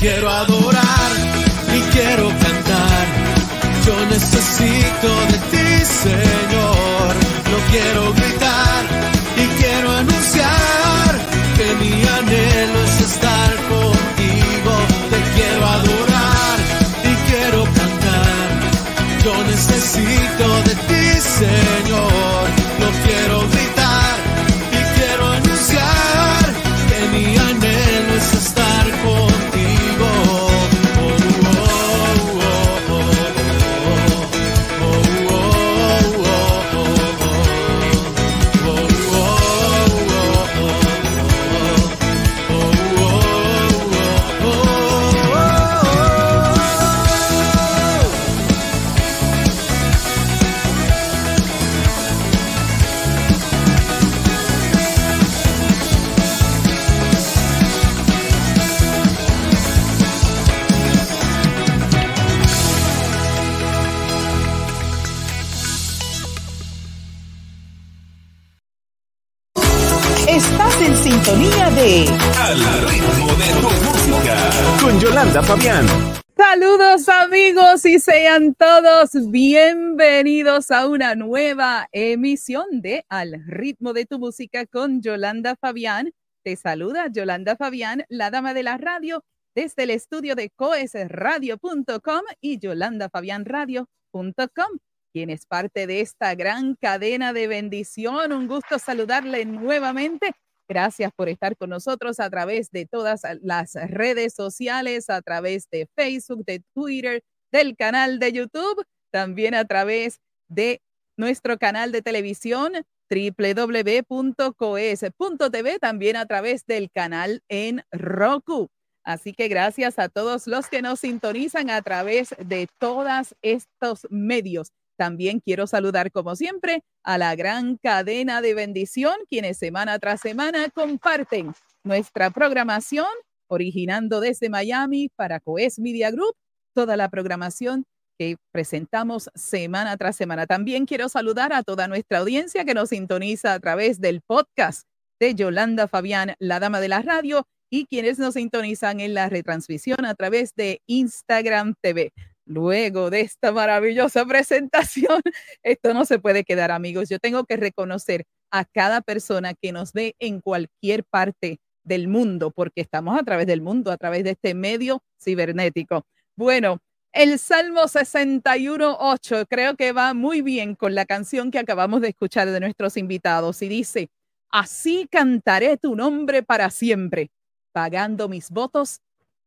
Quiero adorar y quiero cantar. Yo necesito de ti, Señor. Lo quiero gritar y quiero anunciar que mi anhelo es estar contigo. Te quiero adorar y quiero cantar. Yo necesito de ti, Señor. Sean todos bienvenidos a una nueva emisión de Al ritmo de tu música con Yolanda Fabián. Te saluda Yolanda Fabián, la dama de la radio, desde el estudio de coesradio.com y yolandafabianradio.com. quien es parte de esta gran cadena de bendición. Un gusto saludarle nuevamente. Gracias por estar con nosotros a través de todas las redes sociales, a través de Facebook, de Twitter, del canal de YouTube, también a través de nuestro canal de televisión www.coes.tv, también a través del canal en Roku. Así que gracias a todos los que nos sintonizan a través de todos estos medios. También quiero saludar, como siempre, a la gran cadena de bendición, quienes semana tras semana comparten nuestra programación, originando desde Miami para Coes Media Group, toda la programación que presentamos semana tras semana. También quiero saludar a toda nuestra audiencia que nos sintoniza a través del podcast de Yolanda Fabián, la dama de la radio, y quienes nos sintonizan en la retransmisión a través de Instagram TV. Luego de esta maravillosa presentación, esto no se puede quedar, amigos. Yo tengo que reconocer a cada persona que nos ve en cualquier parte del mundo, porque estamos a través del mundo, a través de este medio cibernético. Bueno, el Salmo 61.8 creo que va muy bien con la canción que acabamos de escuchar de nuestros invitados y dice, así cantaré tu nombre para siempre, pagando mis votos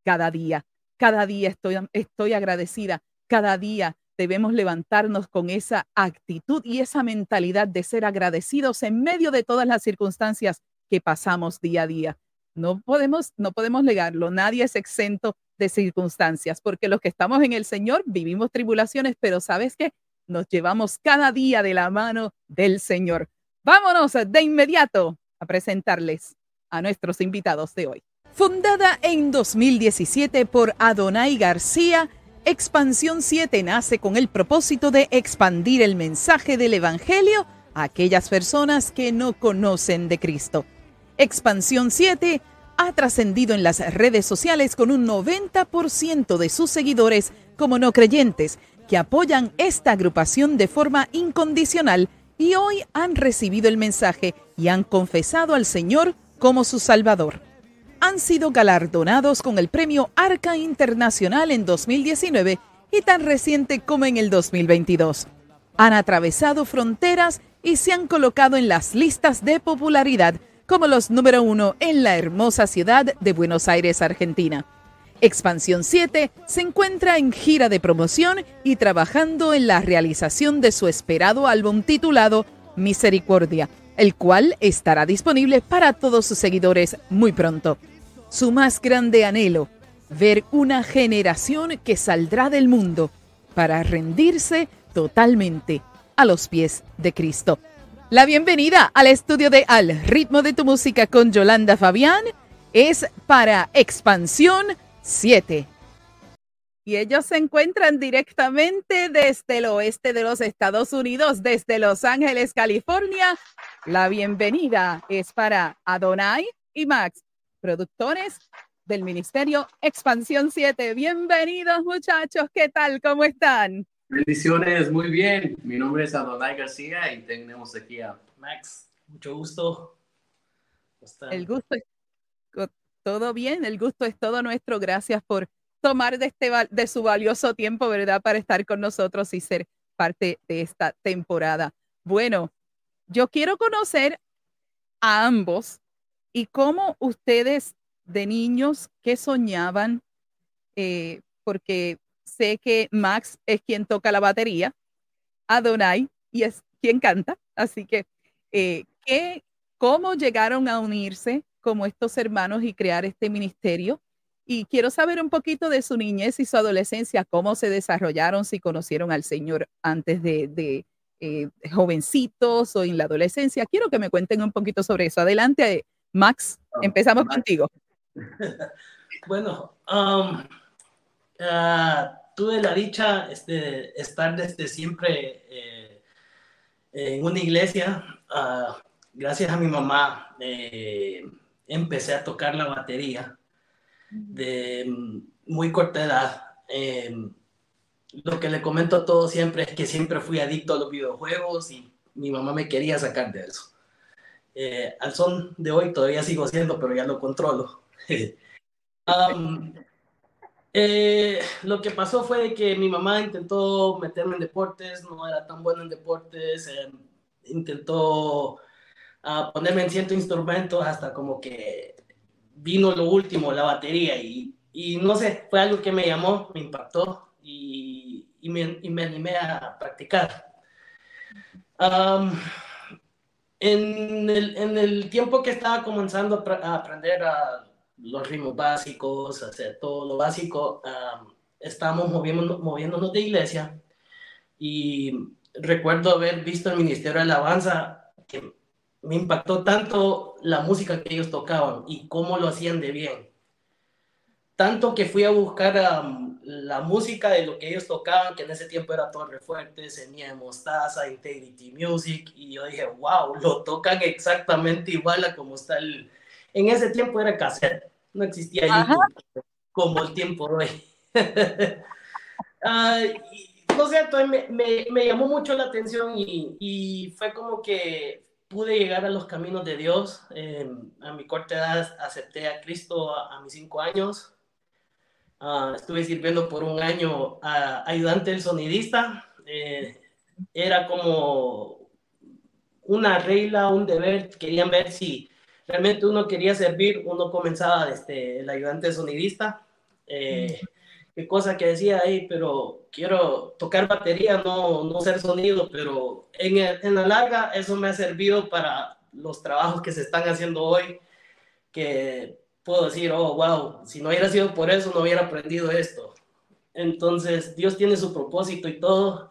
cada día. Cada día estoy, estoy agradecida. Cada día debemos levantarnos con esa actitud y esa mentalidad de ser agradecidos en medio de todas las circunstancias que pasamos día a día. No podemos, no podemos negarlo. Nadie es exento de circunstancias, porque los que estamos en el Señor vivimos tribulaciones, pero sabes que nos llevamos cada día de la mano del Señor. Vámonos de inmediato a presentarles a nuestros invitados de hoy. Fundada en 2017 por Adonai García, Expansión 7 nace con el propósito de expandir el mensaje del Evangelio a aquellas personas que no conocen de Cristo. Expansión 7 ha trascendido en las redes sociales con un 90% de sus seguidores como no creyentes que apoyan esta agrupación de forma incondicional y hoy han recibido el mensaje y han confesado al Señor como su Salvador han sido galardonados con el premio Arca Internacional en 2019 y tan reciente como en el 2022. Han atravesado fronteras y se han colocado en las listas de popularidad como los número uno en la hermosa ciudad de Buenos Aires, Argentina. Expansión 7 se encuentra en gira de promoción y trabajando en la realización de su esperado álbum titulado Misericordia, el cual estará disponible para todos sus seguidores muy pronto su más grande anhelo, ver una generación que saldrá del mundo para rendirse totalmente a los pies de Cristo. La bienvenida al estudio de Al ritmo de tu música con Yolanda Fabián es para Expansión 7. Y ellos se encuentran directamente desde el oeste de los Estados Unidos, desde Los Ángeles, California. La bienvenida es para Adonai y Max productores del Ministerio Expansión 7. Bienvenidos muchachos, ¿qué tal? ¿Cómo están? Bendiciones, muy bien. Mi nombre es Adonai García y tenemos aquí a Max. Mucho gusto. El gusto es todo bien, el gusto es todo nuestro. Gracias por tomar de, este, de su valioso tiempo, ¿verdad? Para estar con nosotros y ser parte de esta temporada. Bueno, yo quiero conocer a ambos ¿Y cómo ustedes de niños, qué soñaban? Eh, porque sé que Max es quien toca la batería, Adonai y es quien canta, así que eh, ¿qué, ¿cómo llegaron a unirse como estos hermanos y crear este ministerio? Y quiero saber un poquito de su niñez y su adolescencia, cómo se desarrollaron, si conocieron al Señor antes de, eh, jovencitos o en la adolescencia. Quiero que me cuenten un poquito sobre eso. Adelante, Max, ah, empezamos contigo. bueno, um, ah, tuve la dicha de este, estar desde siempre eh, en una iglesia. Ah, gracias a mi mamá eh, empecé a tocar la batería de muy corta edad. Eh, lo que le comento a todos siempre es que siempre fui adicto a los videojuegos y mi mamá me quería sacar de eso. Eh, al son de hoy todavía sigo siendo, pero ya lo controlo. Eh, lo que pasó fue que mi mamá intentó meterme en deportes, no era tan buena en deportes, eh, intentó uh, ponerme en ciertos instrumentos hasta como que vino lo último, la batería, y, no sé, fue algo que me llamó, me impactó y, y, me, y me, animé a practicar. En, el, en el tiempo que estaba comenzando a aprender a los ritmos básicos, hacer todo lo básico. estábamos moviendo, moviéndonos de iglesia y recuerdo haber visto el Ministerio de Alabanza que me impactó tanto la música que ellos tocaban y cómo lo hacían de bien. Tanto que fui a buscar la música de lo que ellos tocaban, que en ese tiempo era Torre Fuerte, Semilla de Mostaza, Integrity Music, y yo dije, wow, lo tocan exactamente igual a como está el... En ese tiempo era cassette no existía YouTube como el tiempo hoy. no sé, entonces me, me, llamó mucho la atención y, y, fue como que pude llegar a los caminos de Dios. Em, a mi corta edad acepté a Cristo a, mis cinco años. Ah, estuve sirviendo por un año a ayudante del sonidista. Eh, era como una regla, un deber. Querían ver si realmente uno quería servir, uno comenzaba desde el ayudante sonidista, eh, qué cosa que decía ahí, pero quiero tocar batería, no, no ser sonido, pero en, en la larga eso me ha servido para los trabajos que se están haciendo hoy, que puedo decir, oh, wow, si no hubiera sido por eso, no hubiera aprendido esto. Entonces, Dios tiene su propósito y todo.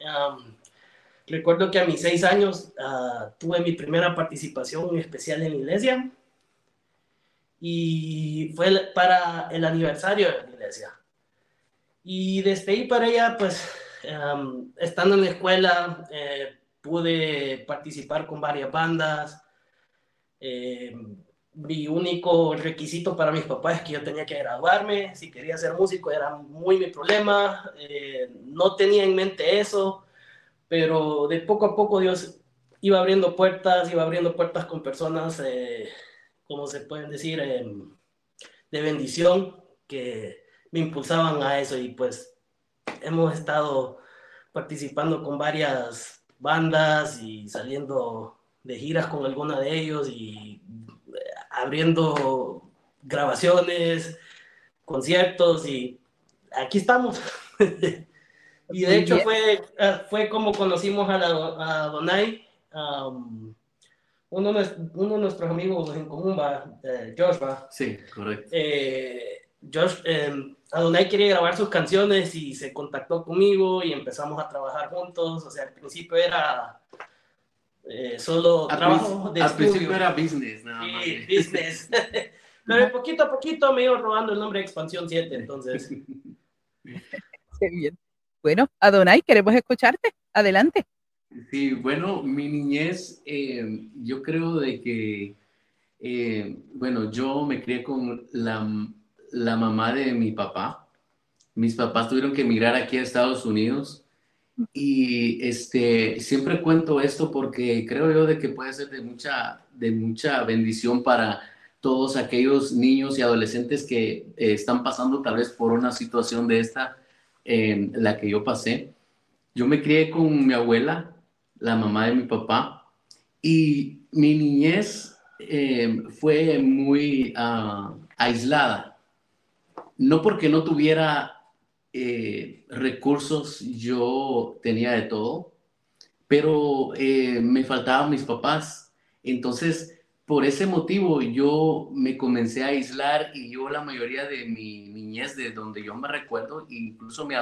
recuerdo que a mis seis años ah, tuve mi primera participación especial en la iglesia y fue para el aniversario de la iglesia. Y desde ahí para allá, pues, estando en la escuela, eh, pude participar con varias bandas. Eh, mi único requisito para mis papás es que yo tenía que graduarme. Si quería ser músico era muy mi problema. Eh, no tenía en mente eso, pero de poco a poco Dios iba abriendo puertas, iba abriendo puertas con personas como se pueden decir, em, de bendición que me impulsaban a eso y pues hemos estado participando con varias bandas y saliendo de giras con alguna de ellos y eh, abriendo grabaciones, conciertos y aquí estamos. y de hecho fue, ah, fue como conocimos a, la, a Donai uno de, nuestros amigos en común, va, eh, Josh, va. Sí, correcto. Eh, Josh, eh, Adonai quería grabar sus canciones y se contactó conmigo y empezamos a trabajar juntos. O sea, al principio era eh, solo trabajo de Al principio era business, nada sí, business. Pero poquito a poquito me iba robando el nombre de Expansión 7, entonces. Qué bien. Bueno, Adonai, queremos escucharte. Adelante. Sí, bueno, mi niñez, eh, yo creo de que, eh, bueno, yo me crié con la, la, mamá de mi papá. Mis papás tuvieron que emigrar aquí a Estados Unidos y este, siempre cuento esto porque creo yo de que puede ser de mucha, de mucha bendición para todos aquellos niños y adolescentes que eh, están pasando tal vez por una situación de esta, la que yo pasé. Yo me crié con mi abuela, la mamá de mi papá. Y mi niñez eh, fue muy ah, aislada. No porque no tuviera eh, recursos, yo tenía de todo, pero eh, me faltaban mis papás. Entonces, por ese motivo, yo me comencé a aislar y yo la mayoría de mi niñez, de donde yo me recuerdo, incluso mi,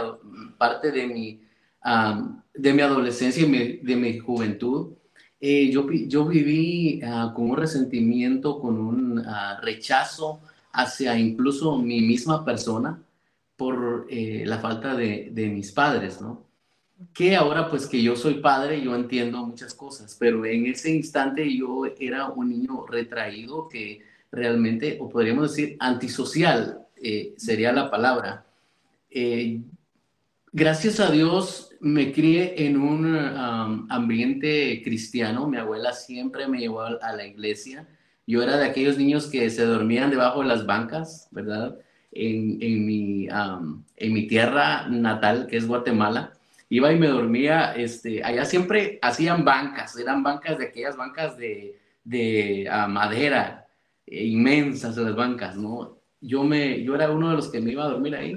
parte de mi de mi adolescencia y de mi juventud, eh, yo, yo viví ah, con un resentimiento, con un ah, rechazo hacia incluso mi misma persona por eh, la falta de, de, mis padres, ¿no? Que ahora pues que yo soy padre, yo entiendo muchas cosas, pero en ese instante yo era un niño retraído que realmente, o podríamos decir, antisocial, eh, sería la palabra. gracias a Dios, me crié en un um, ambiente cristiano. Mi abuela siempre me llevó a la iglesia. Yo era de aquellos niños que se dormían debajo de las bancas, ¿verdad? en, en mi, en mi tierra natal, que es Guatemala. Iba y me dormía, este, allá siempre hacían bancas, eran bancas de aquellas bancas de, de madera, eh, inmensas las bancas, ¿no? Yo, me, yo era uno de los que me iba a dormir ahí.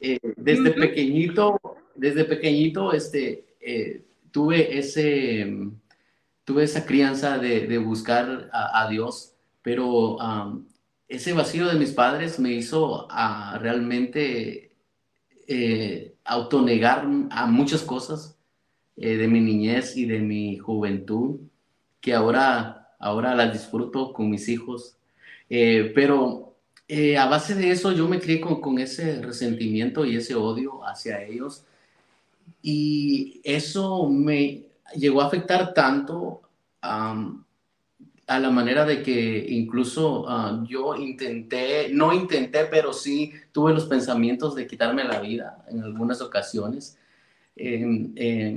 Eh, desde pequeñito, desde pequeñito, este, eh, tuve ese, tuve esa crianza de, buscar a, Dios, pero ese vacío de mis padres me hizo a realmente eh, autonegar a muchas cosas de mi niñez y de mi juventud, que ahora, ahora las disfruto con mis hijos. pero eh, a base de eso yo me crié con, ese resentimiento y ese odio hacia ellos y eso me llegó a afectar tanto a la manera de que incluso ah, yo intenté, no intenté, pero sí tuve los pensamientos de quitarme la vida en algunas ocasiones.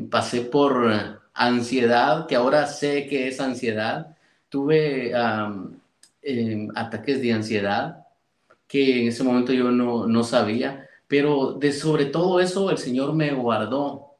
pasé por ansiedad, que ahora sé que es ansiedad. Tuve ataques de ansiedad que en ese momento yo no, no sabía, pero de sobre todo eso el Señor me guardó,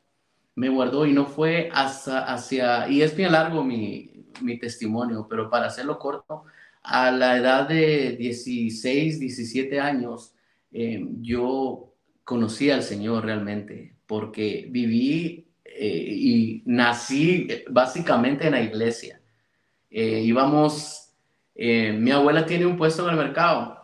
me guardó y no fue hacia, y es bien largo mi, testimonio, pero para hacerlo corto, a la edad de 16, 17 años, eh, yo conocí al Señor realmente, porque viví eh, y nací básicamente en la iglesia. Eh, íbamos, mi abuela tiene un puesto en el mercado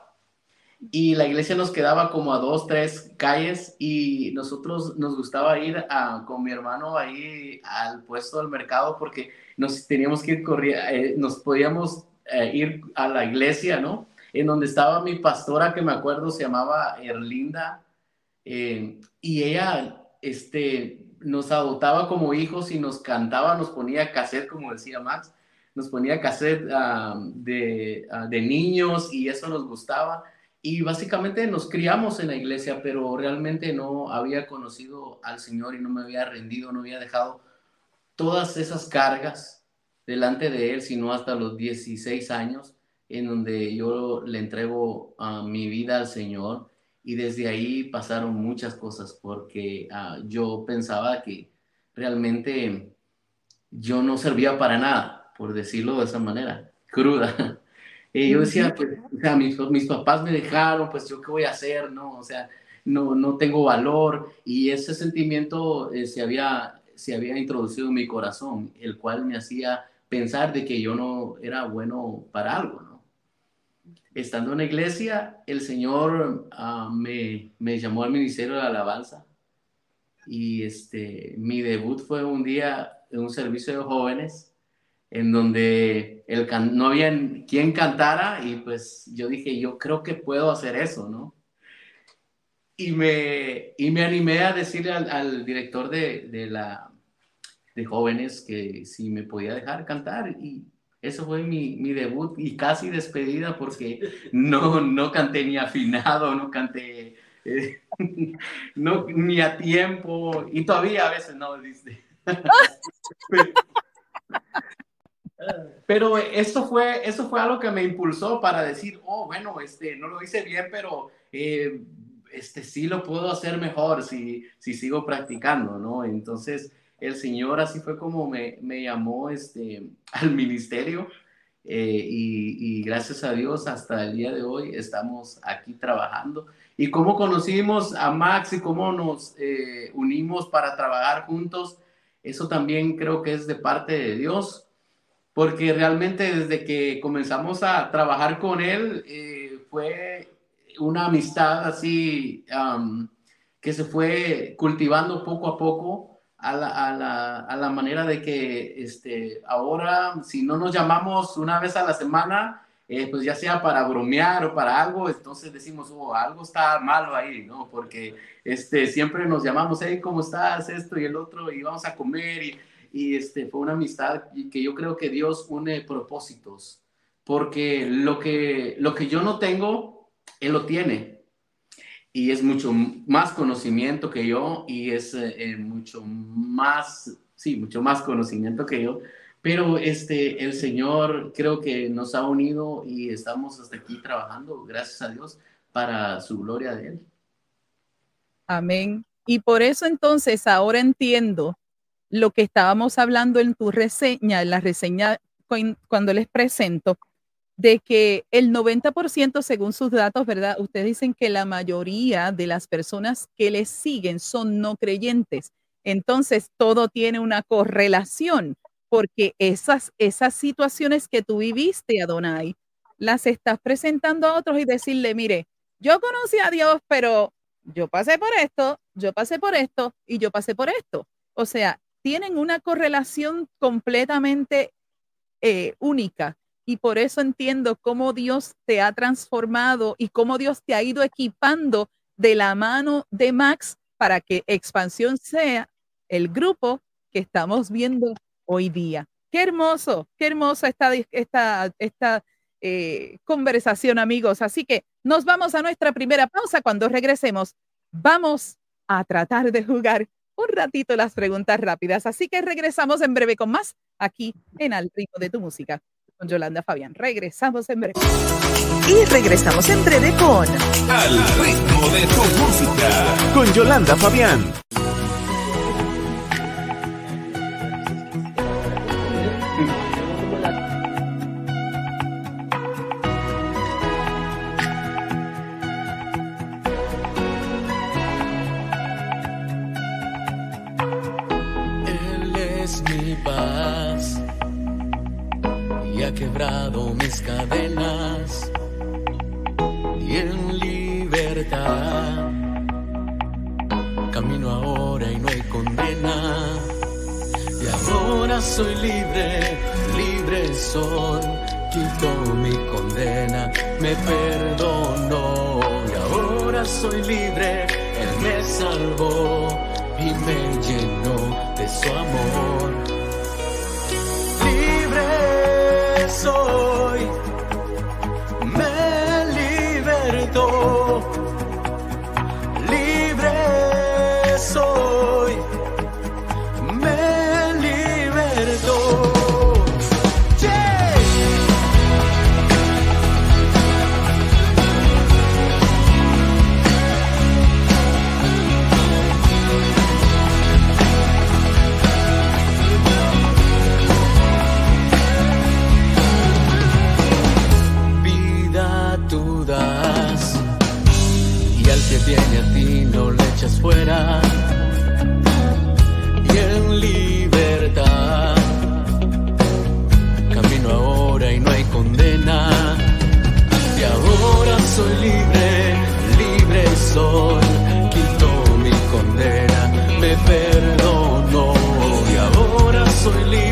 y la iglesia nos quedaba como a dos, tres calles y nosotros nos gustaba ir a, con mi hermano ahí al puesto del mercado porque nos teníamos que ir corriendo, eh, nos podíamos eh, ir a la iglesia, ¿no? En donde estaba mi pastora que me acuerdo se llamaba Erlinda eh, y ella este, nos adoptaba como hijos y nos cantaba, nos ponía cassette, como decía Max, nos ponía cassette ah, de, ah, de niños y eso nos gustaba y básicamente nos criamos en la iglesia, pero realmente no había conocido al Señor y no me había rendido, no había dejado todas esas cargas delante de Él, sino hasta los 16 años, en donde yo le entrego uh, mi vida al Señor. Y desde ahí pasaron muchas cosas, porque ah, yo pensaba que realmente yo no servía para nada, por decirlo de esa manera, cruda. Y yo decía, pues, o sea, mis, mis, papás me dejaron, pues yo qué voy a hacer, ¿no? O sea, no, no tengo valor. Y ese sentimiento eh, se, había, se había introducido en mi corazón, el cual me hacía pensar de que yo no era bueno para algo, ¿no? Estando en la iglesia, el Señor uh, me, me llamó al ministerio de alabanza. Y este, mi debut fue un día en un servicio de jóvenes en donde el no había quien cantara y pues yo dije, yo creo que puedo hacer eso, ¿no? Y me, y me animé a decirle al, director de, de, la, de jóvenes que si me podía dejar cantar y eso fue mi, mi, debut y casi despedida porque no, no canté ni afinado, no canté eh, no, ni a tiempo y todavía a veces no, dice. eso fue, eso fue algo que me impulsó para decir, oh, bueno, este, no lo hice bien, pero eh, este, sí lo puedo hacer mejor si, si sigo practicando, ¿no? Entonces, el Señor así fue como me, me llamó este, al ministerio eh, y, y, gracias a Dios hasta el día de hoy estamos aquí trabajando. Y cómo conocimos a Max y cómo nos eh, unimos para trabajar juntos, eso también creo que es de parte de Dios porque realmente desde que comenzamos a trabajar con él eh, fue una amistad así que se fue cultivando poco a poco a la, a, la, a la, manera de que este, ahora si no nos llamamos una vez a la semana, eh, pues ya sea para bromear o para algo, entonces decimos, oh, algo está malo ahí, ¿no? Porque este, siempre nos llamamos, hey, ¿cómo estás? Esto y el otro, y vamos a comer y y este, fue una amistad que yo creo que Dios une propósitos, porque lo que, lo que yo no tengo, Él lo tiene. Y es mucho más conocimiento que yo y es eh, mucho más, sí, mucho más conocimiento que yo. Pero este, el Señor creo que nos ha unido y estamos hasta aquí trabajando, gracias a Dios, para su gloria de Él. Amén. Y por eso entonces ahora entiendo lo que estábamos hablando en tu reseña, en la reseña cuando les presento, de que el 90% según sus datos, ¿verdad? Ustedes dicen que la mayoría de las personas que les siguen son no creyentes. Entonces, todo tiene una correlación, porque esas, esas situaciones que tú viviste, Adonai, las estás presentando a otros y decirle, mire, yo conocí a Dios, pero yo pasé por esto, yo pasé por esto y yo pasé por esto. O sea, tienen una correlación completamente eh, única y por eso entiendo cómo Dios te ha transformado y cómo Dios te ha ido equipando de la mano de Max para que Expansión sea el grupo que estamos viendo hoy día. Qué hermoso, qué hermosa esta, esta, esta eh, conversación, amigos. Así que nos vamos a nuestra primera pausa. Cuando regresemos, vamos a tratar de jugar un ratito las preguntas rápidas. Así que regresamos en breve con más aquí en Al ritmo de tu música con Yolanda Fabián. Regresamos en breve. Y regresamos en breve con Al ritmo de tu música con Yolanda Fabián. Mis cadenas y en libertad camino ahora y no hay condena. Y ahora soy libre, libre soy, quito mi condena, me perdonó. Y ahora soy libre, Él me salvó y me llenó soy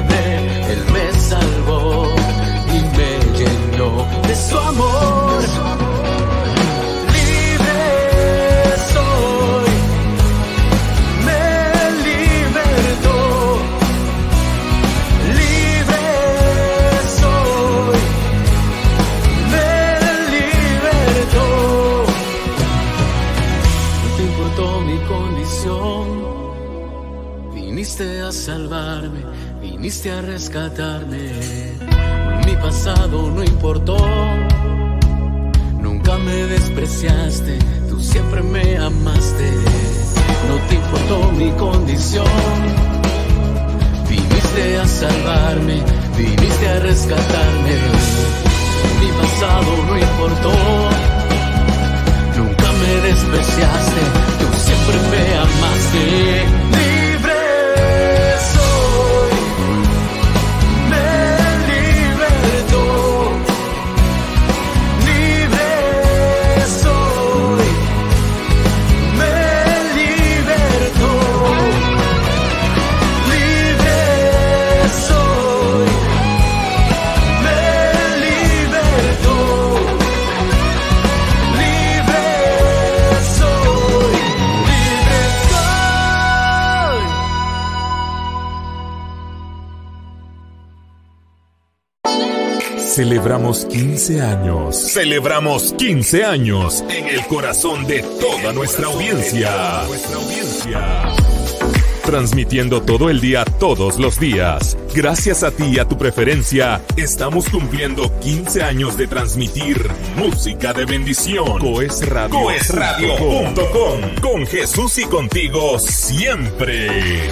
me amaste. No te importó mi condición, viniste a salvarme, viniste a rescatarme. Mi pasado no importó, nunca me despreciaste, tú siempre me amaste. Celebramos 15 años. Celebramos 15 años en el corazón de toda nuestra audiencia. transmitiendo todo el día, todos los días. Gracias a ti y a tu preferencia, estamos cumpliendo 15 años de transmitir música de bendición. Coes Radio. Coesradio.com. Con Jesús y contigo siempre.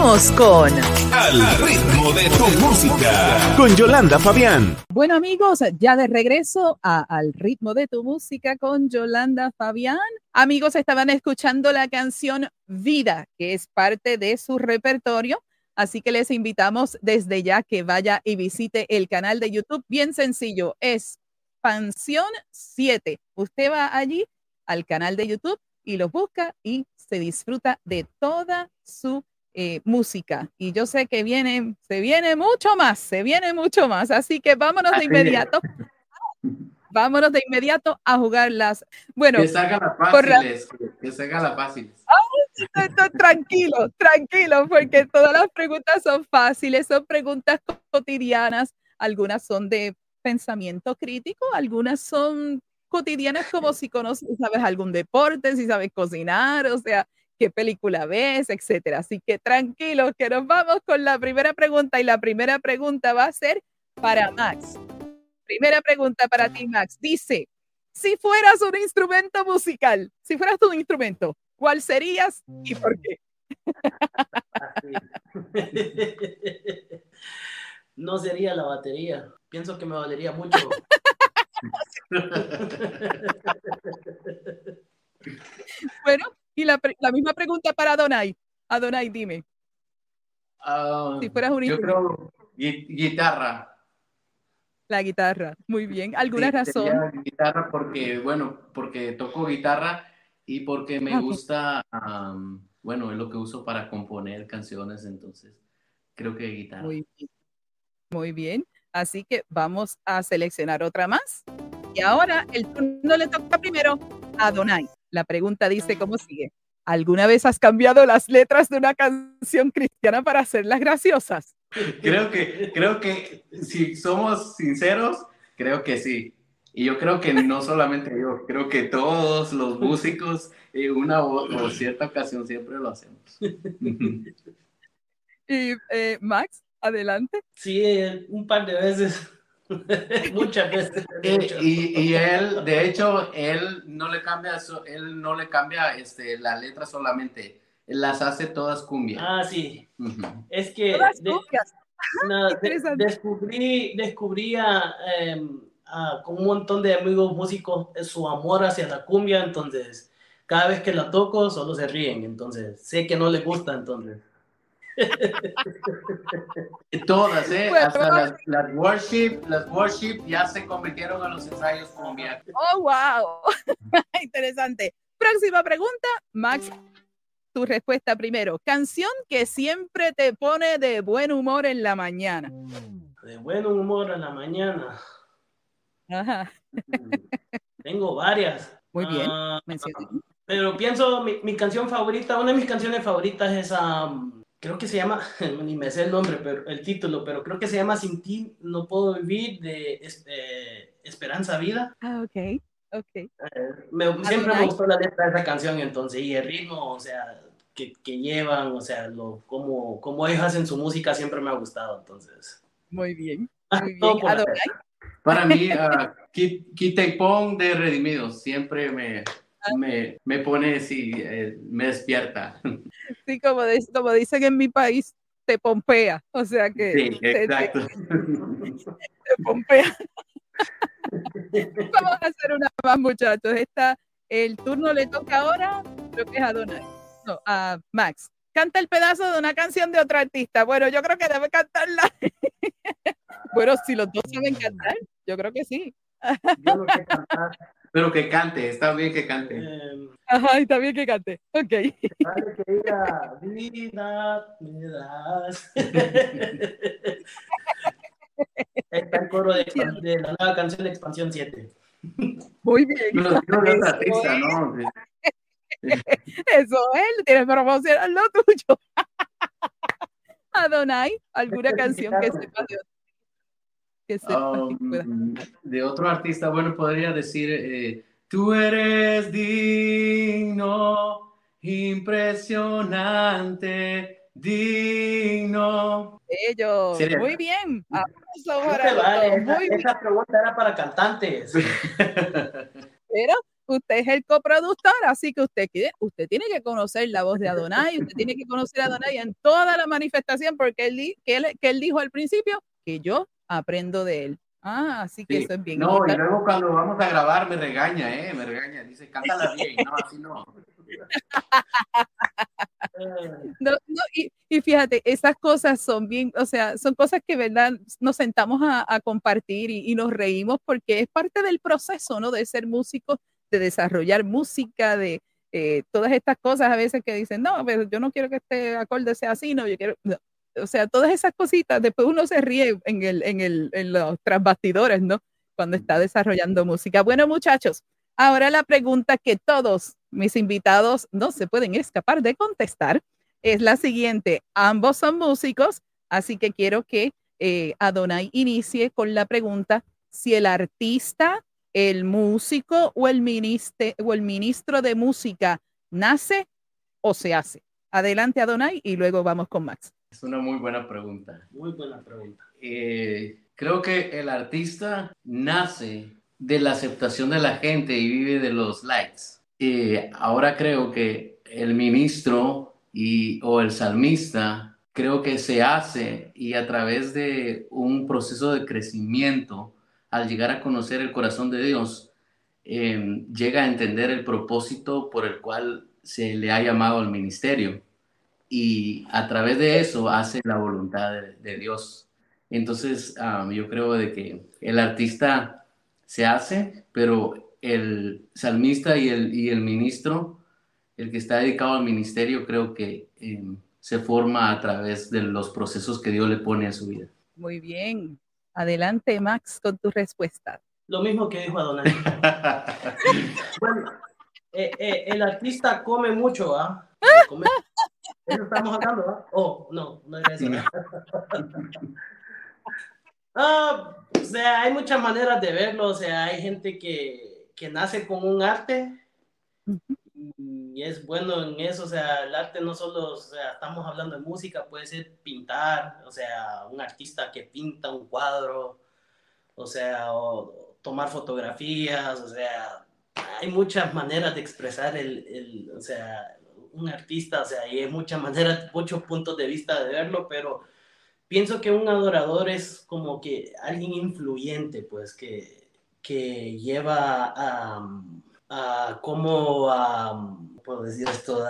Continuamos con Al ritmo de tu música. Con Yolanda Fabián. Bueno amigos, ya de regreso a Al ritmo de tu música con Yolanda Fabián. Amigos, estaban escuchando la canción Vida, que es parte de su repertorio. Así que les invitamos desde ya que vaya y visite el canal de YouTube. Bien sencillo, Expansión 7. Usted va allí al canal de YouTube y lo busca y se disfruta de toda su eh, música. Y yo sé que viene, se viene mucho más, se viene mucho más. Así que vámonos de inmediato. Vámonos de inmediato a jugarlas. Bueno, que se haga las fáciles, que se haga las fáciles. tranquilo, tranquilo, porque todas las preguntas son fáciles, son preguntas cotidianas, algunas son de pensamiento crítico, algunas son cotidianas como si conoces, sabes algún deporte, si sabes cocinar, o sea, qué película ves, etcétera. Así que tranquilos, que nos vamos con la primera pregunta y la primera pregunta va a ser para Max. Primera pregunta para ti, Max. Dice, si fueras un instrumento musical, si fueras un instrumento, ¿cuál serías y por qué? No sería la batería. Pienso que me valería mucho. bueno, y la, la, misma pregunta para Donay. Adonai, dime. Uh, si fueras un yo creo guitarra. La guitarra, muy bien. ¿Alguna sí, razón? Guitarra porque, bueno, porque toco guitarra y porque me okay. gusta, um, bueno, es lo que uso para componer canciones, entonces creo que guitarra. Muy bien. Muy bien. Así que vamos a seleccionar otra más. Y ahora el turno le toca primero a Donay. La pregunta dice cómo sigue. ¿Alguna vez has cambiado las letras de una canción cristiana para hacerlas graciosas? Creo que, creo que si somos sinceros, creo que sí. Y yo creo que no solamente yo, creo que todos los músicos en una o, o cierta ocasión siempre lo hacemos. y eh, Max, adelante. Sí, un par de veces. Muchas veces. Y, y, él, de hecho, él no le cambia, él no le cambia este, la letra solamente, él las hace todas cumbia. Ah, sí. Uh -huh. Es que de, no, de, descubrí, descubrí a, eh, a, con un montón de amigos músicos su amor hacia la cumbia, entonces cada vez que la toco solo se ríen, entonces sé que no les gusta, entonces. Todas, ¿eh? Bueno, Hasta las, las, worship, las worship ya se convirtieron a los ensayos colombianos. Oh, wow. Interesante. Próxima pregunta, Max. Tu respuesta primero. Canción que siempre te pone de buen humor en la mañana. De buen humor en la mañana. Ajá. Tengo varias. Muy bien. Uh, pero pienso, mi, mi, canción favorita, una de mis canciones favoritas es um, creo que se llama, ni me sé el nombre, pero el título, pero creo que se llama Sin ti no puedo vivir de este, Esperanza Vida. Ah, ok, ok. Eh, me, siempre me gustó la letra de esa canción, entonces, y el ritmo, o sea, que, que llevan, o sea, lo, como, como ellos hacen su música siempre me ha gustado, entonces. Muy bien, muy bien. Para mí, uh, Pong de Redimidos siempre me, me, me pone así, eh, me despierta. Sí, como, de, como dicen en mi país, te pompea, o sea que... Sí, exacto. Te, te, te pompea. Vamos a hacer una más, muchachos. Esta, el turno le toca ahora, creo que es a Donald, no, a Max. Canta el pedazo de una canción de otro artista. Bueno, yo creo que debe cantarla. bueno, si los dos saben cantar, yo creo que sí. Yo no sé cantar. Pero que cante, está bien que cante. Eh, Ajá, está bien que cante. Ok. Vale que diga, vida me das. Está el coro de, de, la nueva canción de Expansión 7. Muy bien. Pero no es artista, ¿no? Eso es, tienes que promocionar lo tuyo. Adonai, ¿alguna canción que sepa de que sepa um, de otro artista, bueno, podría decir eh, Tú eres digno, impresionante, digno. Ellos, muy bien. Vale, esa, esa pregunta era para cantantes. Pero usted es el coproductor, así que usted, usted tiene que conocer la voz de Adonai, usted tiene que conocer a Adonai en toda la manifestación, porque él, que él, que él dijo al principio que yo aprendo de él. Ah, así que eso es bien. No, y luego cuando vamos a grabar me regaña, ¿eh? Me regaña, dice, cántala bien, no, así no. no, no y, y, fíjate, esas cosas son bien, o sea, son cosas que, ¿verdad? Nos sentamos a, a compartir y, y, nos reímos porque es parte del proceso, ¿no? De ser músicos, de desarrollar música, de eh, todas estas cosas a veces que dicen, no, pero yo no quiero que este acorde sea así, no, yo quiero, no, o sea, todas esas cositas, después uno se ríe en, el, en, el, en los transbastidores, ¿no? Cuando está desarrollando música. Bueno, muchachos, ahora la pregunta que todos mis invitados no se pueden escapar de contestar es la siguiente. Ambos son músicos, así que quiero que eh, Adonai inicie con la pregunta si el artista, el músico o el, ministro, o el ministro de música nace o se hace. Adelante, Adonai, y luego vamos con Max. Es una muy buena pregunta. Muy buena pregunta. Eh, creo que el artista nace de la aceptación de la gente y vive de los likes. Eh, ahora creo que el ministro y, o el salmista creo que se hace y a través de un proceso de crecimiento, al llegar a conocer el corazón de Dios, eh, llega a entender el propósito por el cual se le ha llamado al ministerio y a través de eso hace la voluntad de, de Dios. Entonces, um, yo creo de que el artista se hace, pero el salmista y el, y el ministro, el que está dedicado al ministerio, creo que eh, se forma a través de los procesos que Dios le pone a su vida. Muy bien. Adelante, Max, con tu respuesta. Lo mismo que dijo Adonai. bueno, eh, eh, el artista come mucho, ¿ah? Eso estamos hablando, ¿no? Oh, no, no era eso. ah, o sea, hay muchas maneras de verlo. O sea, hay gente que, que nace con un arte y es bueno en eso. O sea, el arte no solo, o sea, estamos hablando de música, puede ser pintar, o sea, un artista que pinta un cuadro, o sea, o tomar fotografías, o sea, hay muchas maneras de expresar el, el o sea, un artista, o sea, hay muchas maneras, muchos puntos de vista de verlo, pero pienso que un adorador es como que alguien influyente, pues, que, que lleva a, a cómo, a, puedo decir esto,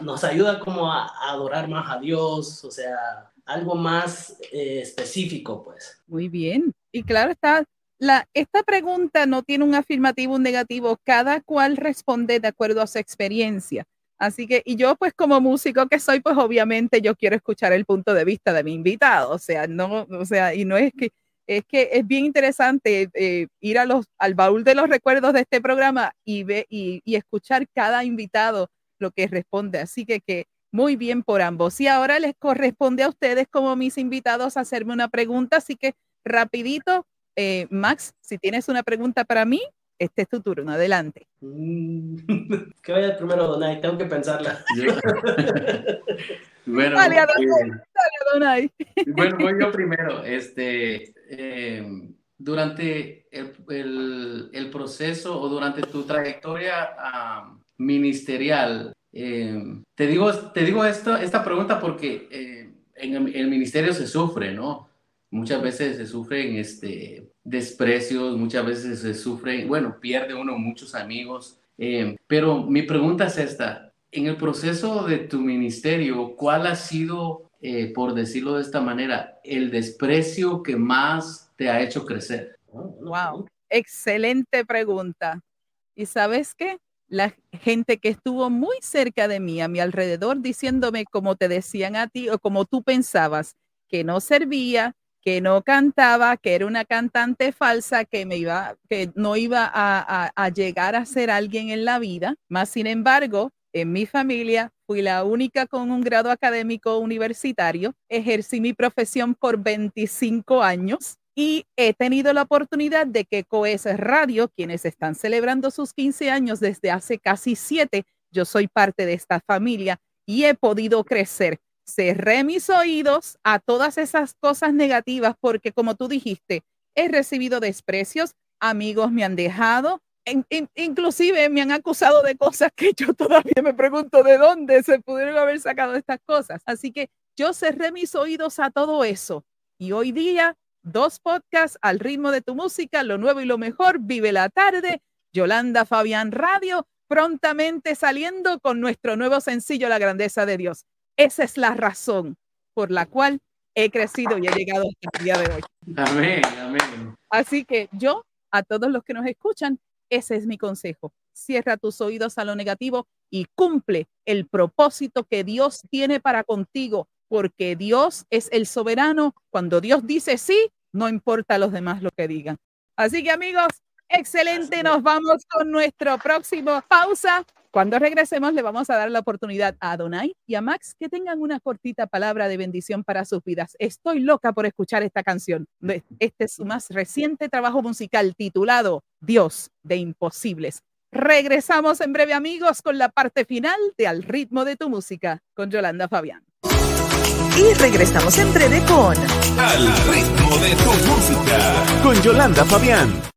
nos ayuda como a, adorar más a Dios, o sea, algo más eh, específico, pues. Muy bien. Y claro está, la, esta pregunta no tiene un afirmativo, un negativo, cada cual responde de acuerdo a su experiencia. Así que, y yo pues como músico que soy, pues obviamente yo quiero escuchar el punto de vista de mi invitado, o sea, no, o sea, y no es que, es que es bien interesante eh, ir a los, al baúl de los recuerdos de este programa y, ve, y, y escuchar cada invitado lo que responde. Así que, que muy bien por ambos. Y ahora les corresponde a ustedes como mis invitados hacerme una pregunta, así que rapidito, eh, Max, si tienes una pregunta para mí, este es tu turno, adelante. Mm, que vaya primero, Donay, tengo que pensarla. bueno, dale, eh, dale, bueno, voy yo primero. Este, eh, durante el, el, el, proceso o durante tu trayectoria ministerial, eh, te, digo, te digo esto, esta pregunta porque en el, el ministerio se sufre, ¿no? Muchas veces se sufren este, desprecios, muchas veces se sufre, bueno, pierde uno muchos amigos. Eh, pero mi pregunta es esta, en el proceso de tu ministerio, ¿cuál ha sido, eh, por decirlo de esta manera, el desprecio que más te ha hecho crecer? Wow, excelente pregunta. ¿Y sabes qué? La gente que estuvo muy cerca de mí, a mi alrededor, diciéndome como te decían a ti o como tú pensabas, que no servía, que no cantaba, que era una cantante falsa, que me iba, que no iba a, llegar a ser alguien en la vida. Más sin embargo, en mi familia fui la única con un grado académico universitario, ejercí mi profesión por 25 años y he tenido la oportunidad de que Coes Radio, quienes están celebrando sus 15 años desde hace casi siete, yo soy parte de esta familia y he podido crecer. Cerré mis oídos a todas esas cosas negativas porque, como tú dijiste, he recibido desprecios, amigos me han dejado, inclusive me han acusado de cosas que yo todavía me pregunto de dónde se pudieron haber sacado estas cosas. Así que yo cerré mis oídos a todo eso y hoy día dos podcasts al ritmo de tu música, lo nuevo y lo mejor, vive la tarde, Yolanda Fabián Radio, prontamente saliendo con nuestro nuevo sencillo La grandeza de Dios. Esa es la razón por la cual he crecido y he llegado hasta el día de hoy. Amén, amén. Así que yo, a todos los que nos escuchan, ese es mi consejo. Cierra tus oídos a lo negativo y cumple el propósito que Dios tiene para contigo, porque Dios es el soberano. Cuando Dios dice sí, no importa a los demás lo que digan. Así que amigos, excelente. Nos vamos con nuestro próximo pausa. Cuando regresemos, le vamos a dar la oportunidad a Donay y a Max que tengan una cortita palabra de bendición para sus vidas. Estoy loca por escuchar esta canción. Este es su más reciente trabajo musical titulado Dios de Imposibles. Regresamos en breve, amigos, con la parte final de Al ritmo de tu música con Yolanda Fabián. Y regresamos en breve con Al ritmo de tu música con Yolanda Fabián.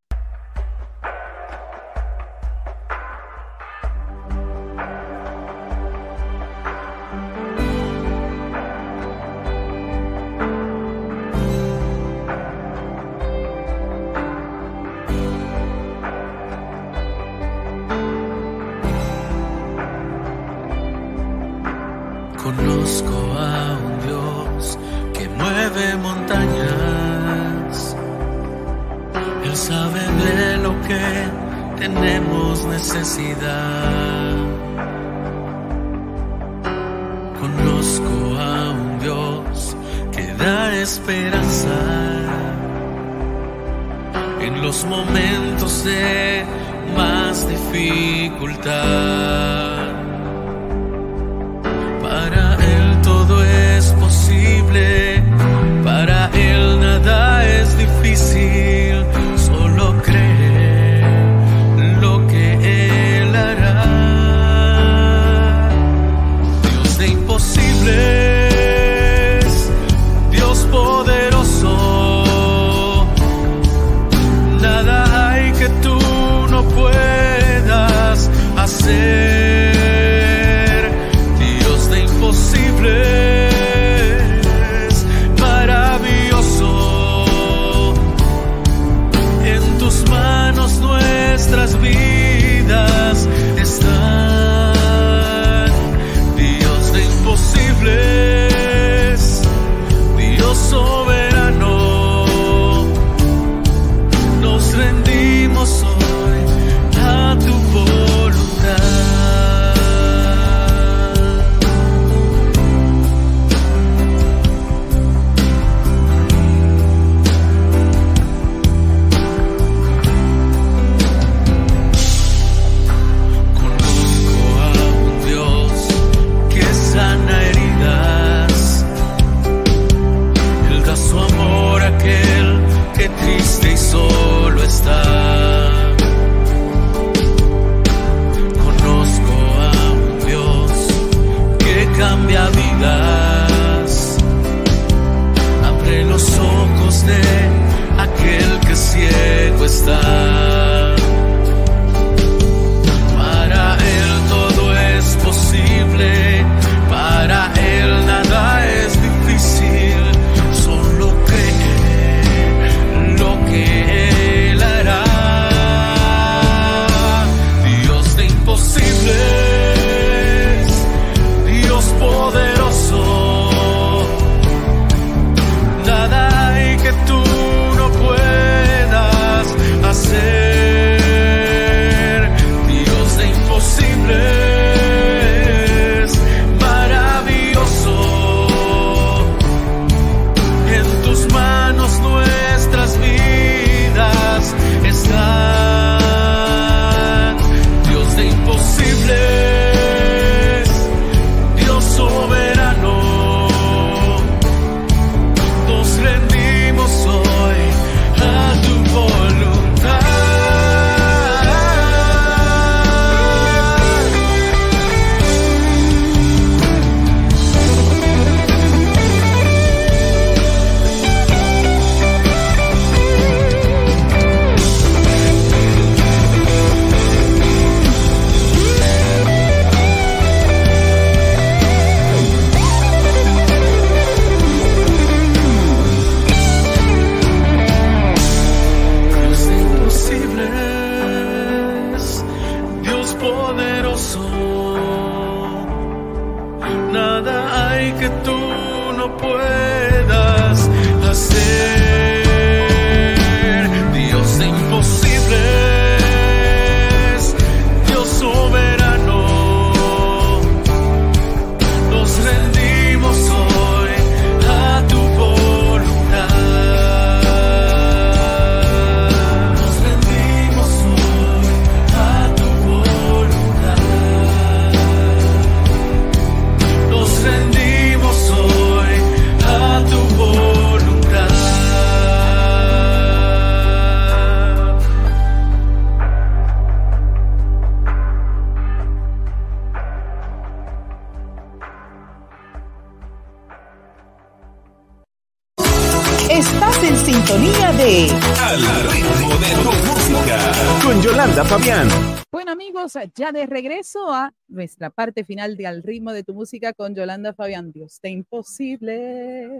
Estás en sintonía de Al ritmo de tu música. Con Yolanda Fabián. Bueno amigos, ya de regreso a nuestra parte final de Al ritmo de tu música con Yolanda Fabián. Dios de imposibles,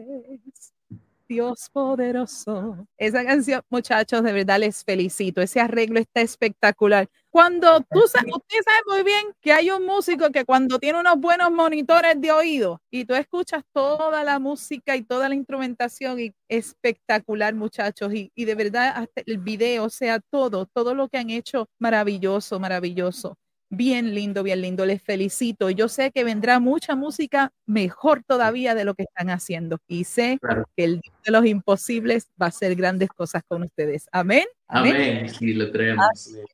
Dios poderoso. Esa canción, muchachos, de verdad les felicito. Ese arreglo está espectacular. Cuando tú sabes, usted sabe muy bien que hay un músico que cuando tiene unos buenos monitores de oído y tú escuchas toda la música y toda la instrumentación y espectacular, muchachos. Y, y de verdad, hasta el video, o sea, todo, todo lo que han hecho, maravilloso, maravilloso. Bien lindo, bien lindo. Les felicito. Yo sé que vendrá mucha música mejor todavía de lo que están haciendo. Y sé Claro. que el de los imposibles va a hacer grandes cosas con ustedes. Amén. Amén. Sí, lo creemos.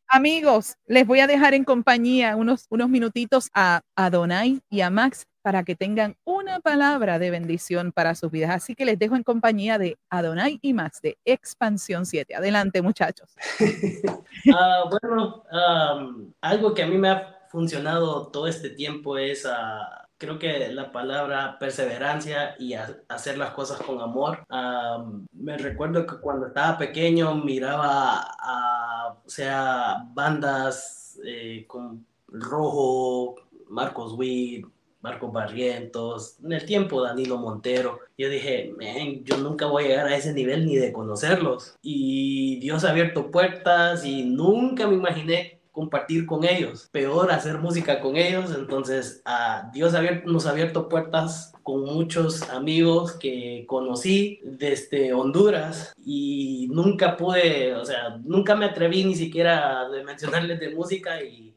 Amigos, les voy a dejar en compañía unos, unos minutitos a Adonai y a Max para que tengan una palabra de bendición para sus vidas. Así que les dejo en compañía de Adonai y Max de Expansión 7. Adelante, muchachos. Ah, bueno, am, algo que a mí me ha funcionado todo este tiempo es, ah, creo que la palabra perseverancia y ha- hacer las cosas con amor. Am, me recuerdo que cuando estaba pequeño miraba a, o sea, bandas eh, con Rojo, Marcos Witt, Marcos Barrientos, en el tiempo Danilo Montero. Yo dije, "Man, yo nunca voy a llegar a ese nivel ni de conocerlos. Y Dios ha abierto puertas y nunca me imaginé compartir con ellos. Peor hacer música con ellos. Entonces, ah, Dios nos ha abierto puertas con muchos amigos que conocí desde Honduras y nunca pude, o sea, nunca me atreví ni siquiera de mencionarles de música y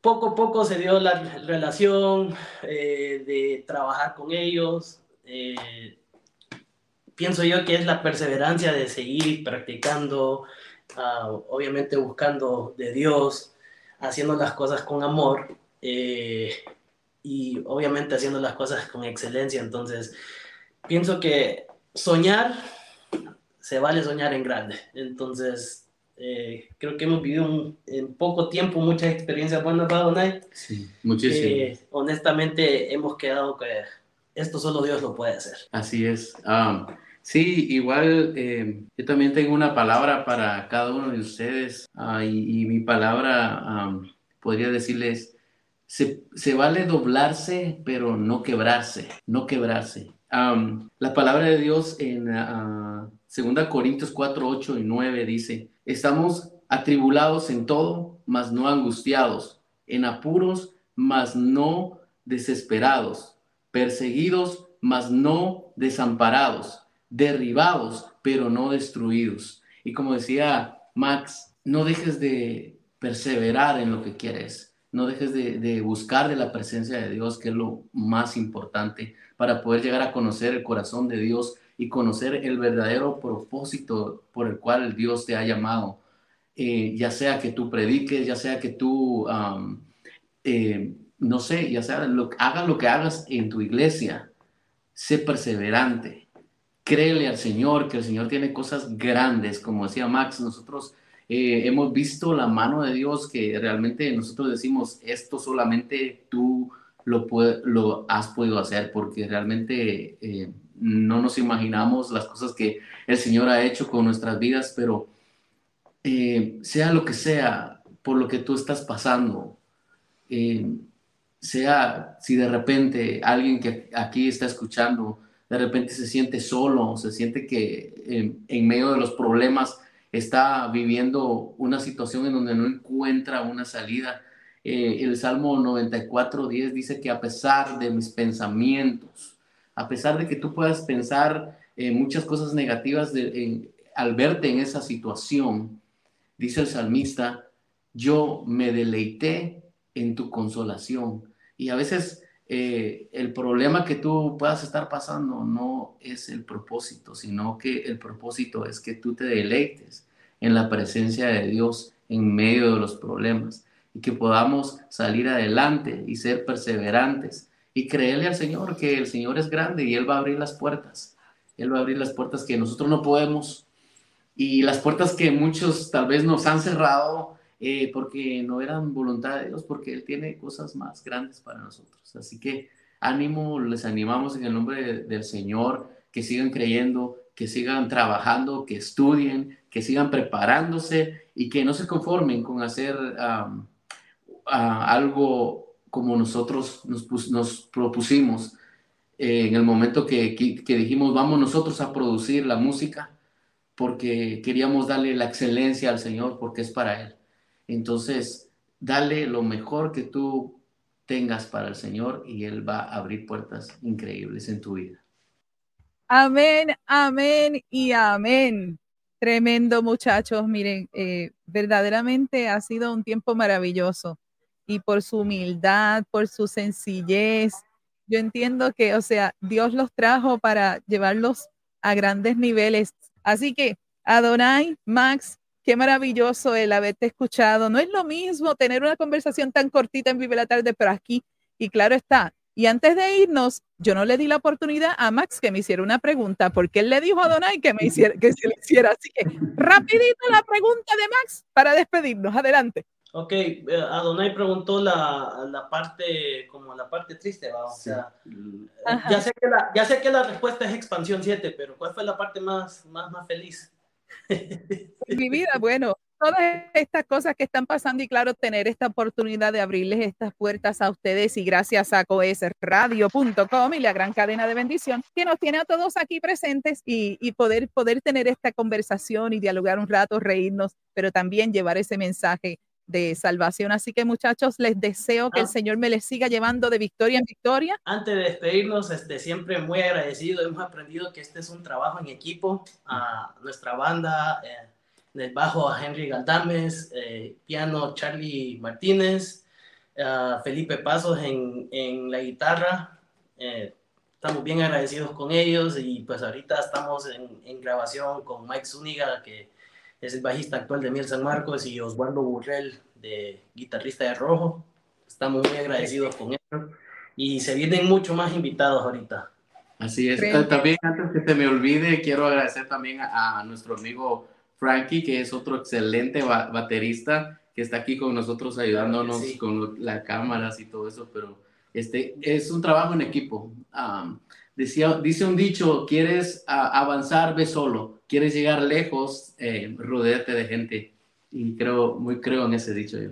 poco a poco se dio la relación eh, de trabajar con ellos. eh, pienso yo que es la perseverancia de seguir practicando, ah, obviamente buscando de Dios, haciendo las cosas con amor eh, y obviamente haciendo las cosas con excelencia. Entonces, pienso que soñar, se vale soñar en grande. Entonces, eh, creo que hemos vivido un- en poco tiempo muchas experiencias buenas, ¿verdad? Sí, muchísimo. que honestamente hemos quedado que esto solo Dios lo puede hacer. Así es. Am, sí, igual eh, yo también tengo una palabra para cada uno de ustedes ah, y, mi palabra podría decirles, se, vale doblarse, pero no quebrarse, no quebrarse. La palabra de Dios en ah, 2 Corintios 4, 8 y 9 dice, estamos atribulados en todo, mas no angustiados, en apuros, mas no desesperados, perseguidos, mas no desamparados, derribados, pero no destruidos. Y como decía Max, no dejes de perseverar en lo que quieres, no dejes de, buscar de la presencia de Dios, que es lo más importante para poder llegar a conocer el corazón de Dios y conocer el verdadero propósito por el cual Dios te ha llamado. Eh, ya sea que tú prediques, ya sea que tú, eh, no sé, ya sea, lo, hagas lo que hagas en tu iglesia, sé perseverante, créele al Señor, que el Señor tiene cosas grandes, como decía Max, nosotros eh, hemos visto la mano de Dios que realmente nosotros decimos, esto solamente tú lo, lo has podido hacer, porque realmente eh, no nos imaginamos las cosas que el Señor ha hecho con nuestras vidas, pero eh, sea lo que sea por lo que tú estás pasando, eh, sea si de repente alguien que aquí está escuchando, de repente se siente solo, se siente que en medio de los problemas está viviendo una situación en donde no encuentra una salida. Eh, el Salmo 94, 10 dice que a pesar de mis pensamientos, A pesar de que tú puedas pensar muchas cosas negativas al verte en esa situación, dice el salmista, yo me deleité en tu consolación. Y a veces eh, el problema que tú puedas estar pasando no es el propósito, sino que el propósito es que tú te deleites en la presencia de Dios en medio de los problemas y que podamos salir adelante y ser perseverantes y creerle al Señor que el Señor es grande y Él va a abrir las puertas. Él va a abrir las puertas que nosotros no podemos y las puertas que muchos tal vez nos han cerrado eh, porque no eran voluntad de Dios, porque Él tiene cosas más grandes para nosotros. Así que ánimo, les animamos en el nombre del Señor, que sigan creyendo, que sigan trabajando, que estudien, que sigan preparándose y que no se conformen con hacer algo como nosotros nos, propusimos eh, en el momento que, que dijimos, vamos nosotros a producir la música, porque queríamos darle la excelencia al Señor, porque es para Él. Entonces, dale lo mejor que tú tengas para el Señor y Él va a abrir puertas increíbles en tu vida. Amén, amén y amén. Tremendo muchachos, miren, eh, verdaderamente ha sido un tiempo maravilloso y por su humildad, por su sencillez, yo entiendo que, o sea, Dios los trajo para llevarlos a grandes niveles. Así que, Adonai, Max, Qué maravilloso el haberte escuchado. No es lo mismo tener una conversación tan cortita en Vive la Tarde, pero aquí, y claro está. Y antes de irnos, yo no le di la oportunidad a Max que me hiciera una pregunta, porque él le dijo a Donay que me hiciera, que se lo hiciera. Así que rapidito la pregunta de Max para despedirnos. Adelante. Ok, eh, Adonai preguntó la, la, parte, como la parte triste, ¿va? O sea, ya sé, que la, ya sé que la respuesta es expansión 7, pero ¿cuál fue la parte más, más, más feliz? Mi vida, bueno, todas estas cosas que están pasando y claro, tener esta oportunidad de abrirles estas puertas a ustedes y gracias a coesradio.com y la gran cadena de bendición que nos tiene a todos aquí presentes y, y, poder, poder tener esta conversación y dialogar un rato, reírnos, pero también llevar ese mensaje de salvación. Así que muchachos, les deseo que el ah. Señor me les siga llevando de victoria en victoria. Antes de despedirnos, este, siempre muy agradecido. Hemos aprendido que este es un trabajo en equipo. A nuestra banda, eh, del bajo a Henry Galdames, eh, piano Charlie Martínez, Felipe Pasos en, en la guitarra. Eh, estamos bien agradecidos con ellos y pues ahorita estamos en, en grabación con Mike Zúñiga, que es el bajista actual de Miel San Marcos, y Osvaldo Burrell, de guitarrista de Rojo. Estamos muy agradecidos con él. Y se vienen mucho más invitados ahorita. Así es. Eh, también, antes que se me olvide, quiero agradecer también a, nuestro amigo Frankie, que es otro excelente baterista, que está aquí con nosotros ayudándonos con las cámaras y todo eso, pero este es un trabajo en equipo. decía, dice un dicho, quieres avanzar, ve solo quieres llegar lejos, eh, de gente. Y creo, muy creo en ese dicho yo.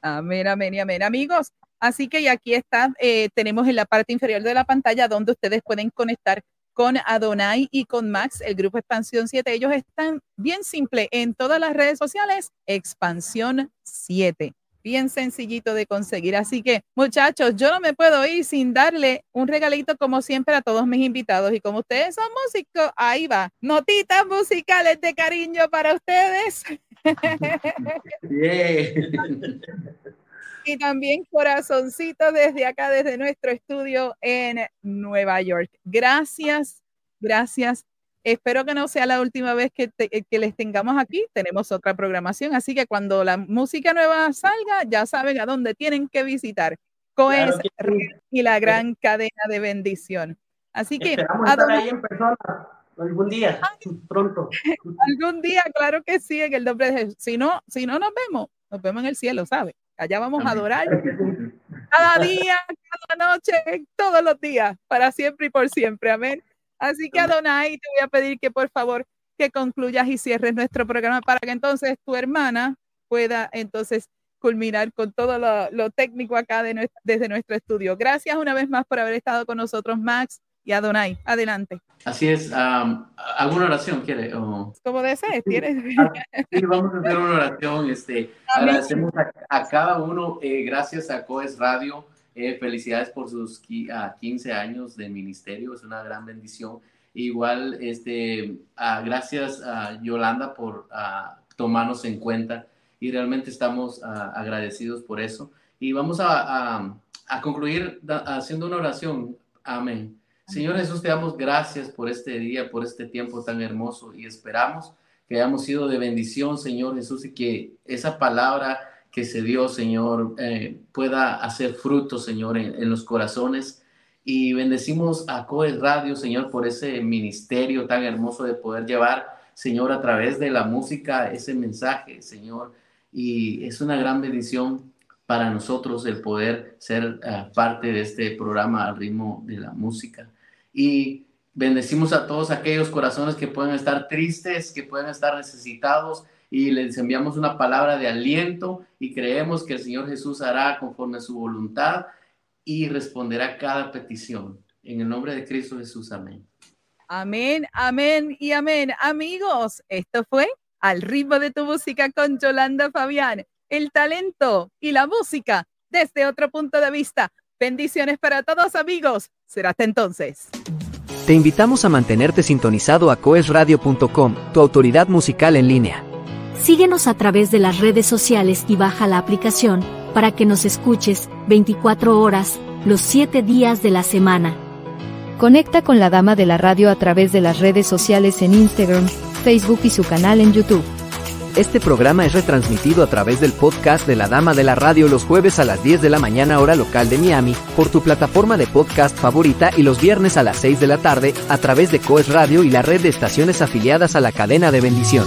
Amén, amén y amén. Amigos, así que aquí está, eh, tenemos en la parte inferior de la pantalla donde ustedes pueden conectar con Adonai y con Max, el grupo Expansión 7. Ellos están bien simple en todas las redes sociales, Expansión 7 bien sencillito de conseguir. Así que, muchachos, yo no me puedo ir sin darle un regalito como siempre a todos mis invitados. Y como ustedes son músicos, ahí va. Notitas musicales de cariño para ustedes. y también corazoncito desde acá, desde nuestro estudio en Nueva York. Gracias, gracias Espero que no sea la última vez que, que, les tengamos aquí. Tenemos otra programación, así que cuando la música nueva salga, ya saben a dónde tienen que visitar. Coes y la gran cadena de bendición. Así que ahí en persona algún día, pronto. algún día, claro que sí, en el nombre de Jesús. Si no, si no nos vemos, nos vemos en el cielo, ¿sabes? Allá vamos a adorar cada día, cada noche, todos los días, para siempre y por siempre. Amén. Así que Adonai, te voy a pedir que por favor que concluyas y cierres nuestro programa para que entonces tu hermana pueda entonces culminar con todo lo, técnico acá desde nuestro estudio. Gracias una vez más por haber estado con nosotros, Max y Adonai. Adelante. Así es. ¿Alguna oración quiere? Como desees, ¿tienes? Sí, vamos a hacer una oración. Este, agradecemos a, cada uno. Eh, gracias a Coes Radio Eh, felicidades por sus 15 años de ministerio, es una gran bendición. Igual, este, gracias a Yolanda por tomarnos en cuenta y realmente estamos agradecidos por eso. Y vamos a, concluir haciendo una oración. Amén. Señor Jesús, te damos gracias por este día, por este tiempo tan hermoso y esperamos que hayamos sido de bendición, Señor Jesús, y que esa palabra que se dio, Señor, eh, pueda hacer fruto, Señor, en, los corazones. Y bendecimos a Coes Radio, Señor, por ese ministerio tan hermoso de poder llevar, Señor, a través de la música ese mensaje, Señor. Y es una gran bendición para nosotros el poder ser eh, parte de este programa al ritmo de la música. Y bendecimos a todos aquellos corazones que pueden estar tristes, que pueden estar necesitados, y les enviamos una palabra de aliento y creemos que el Señor Jesús hará conforme a su voluntad y responderá cada petición. En el nombre de Cristo Jesús, amén. Amén, amén y amén. Amigos, esto fue Al ritmo de tu música con Yolanda Fabián, el talento y la música desde otro punto de vista. Bendiciones para todos amigos. Será hasta entonces. Te invitamos a mantenerte sintonizado a coesradio.com, tu autoridad musical en línea. Síguenos a través de las redes sociales y baja la aplicación para que nos escuches 24 horas, los 7 días de la semana. Conecta con la Dama de la Radio a través de las redes sociales en Instagram, Facebook y su canal en YouTube. Este programa es retransmitido a través del podcast de la Dama de la Radio los jueves a las 10 de la mañana hora local de Miami, por tu plataforma de podcast favorita y los viernes a las 6 de la tarde a través de Coes Radio y la red de estaciones afiliadas a la cadena de bendición.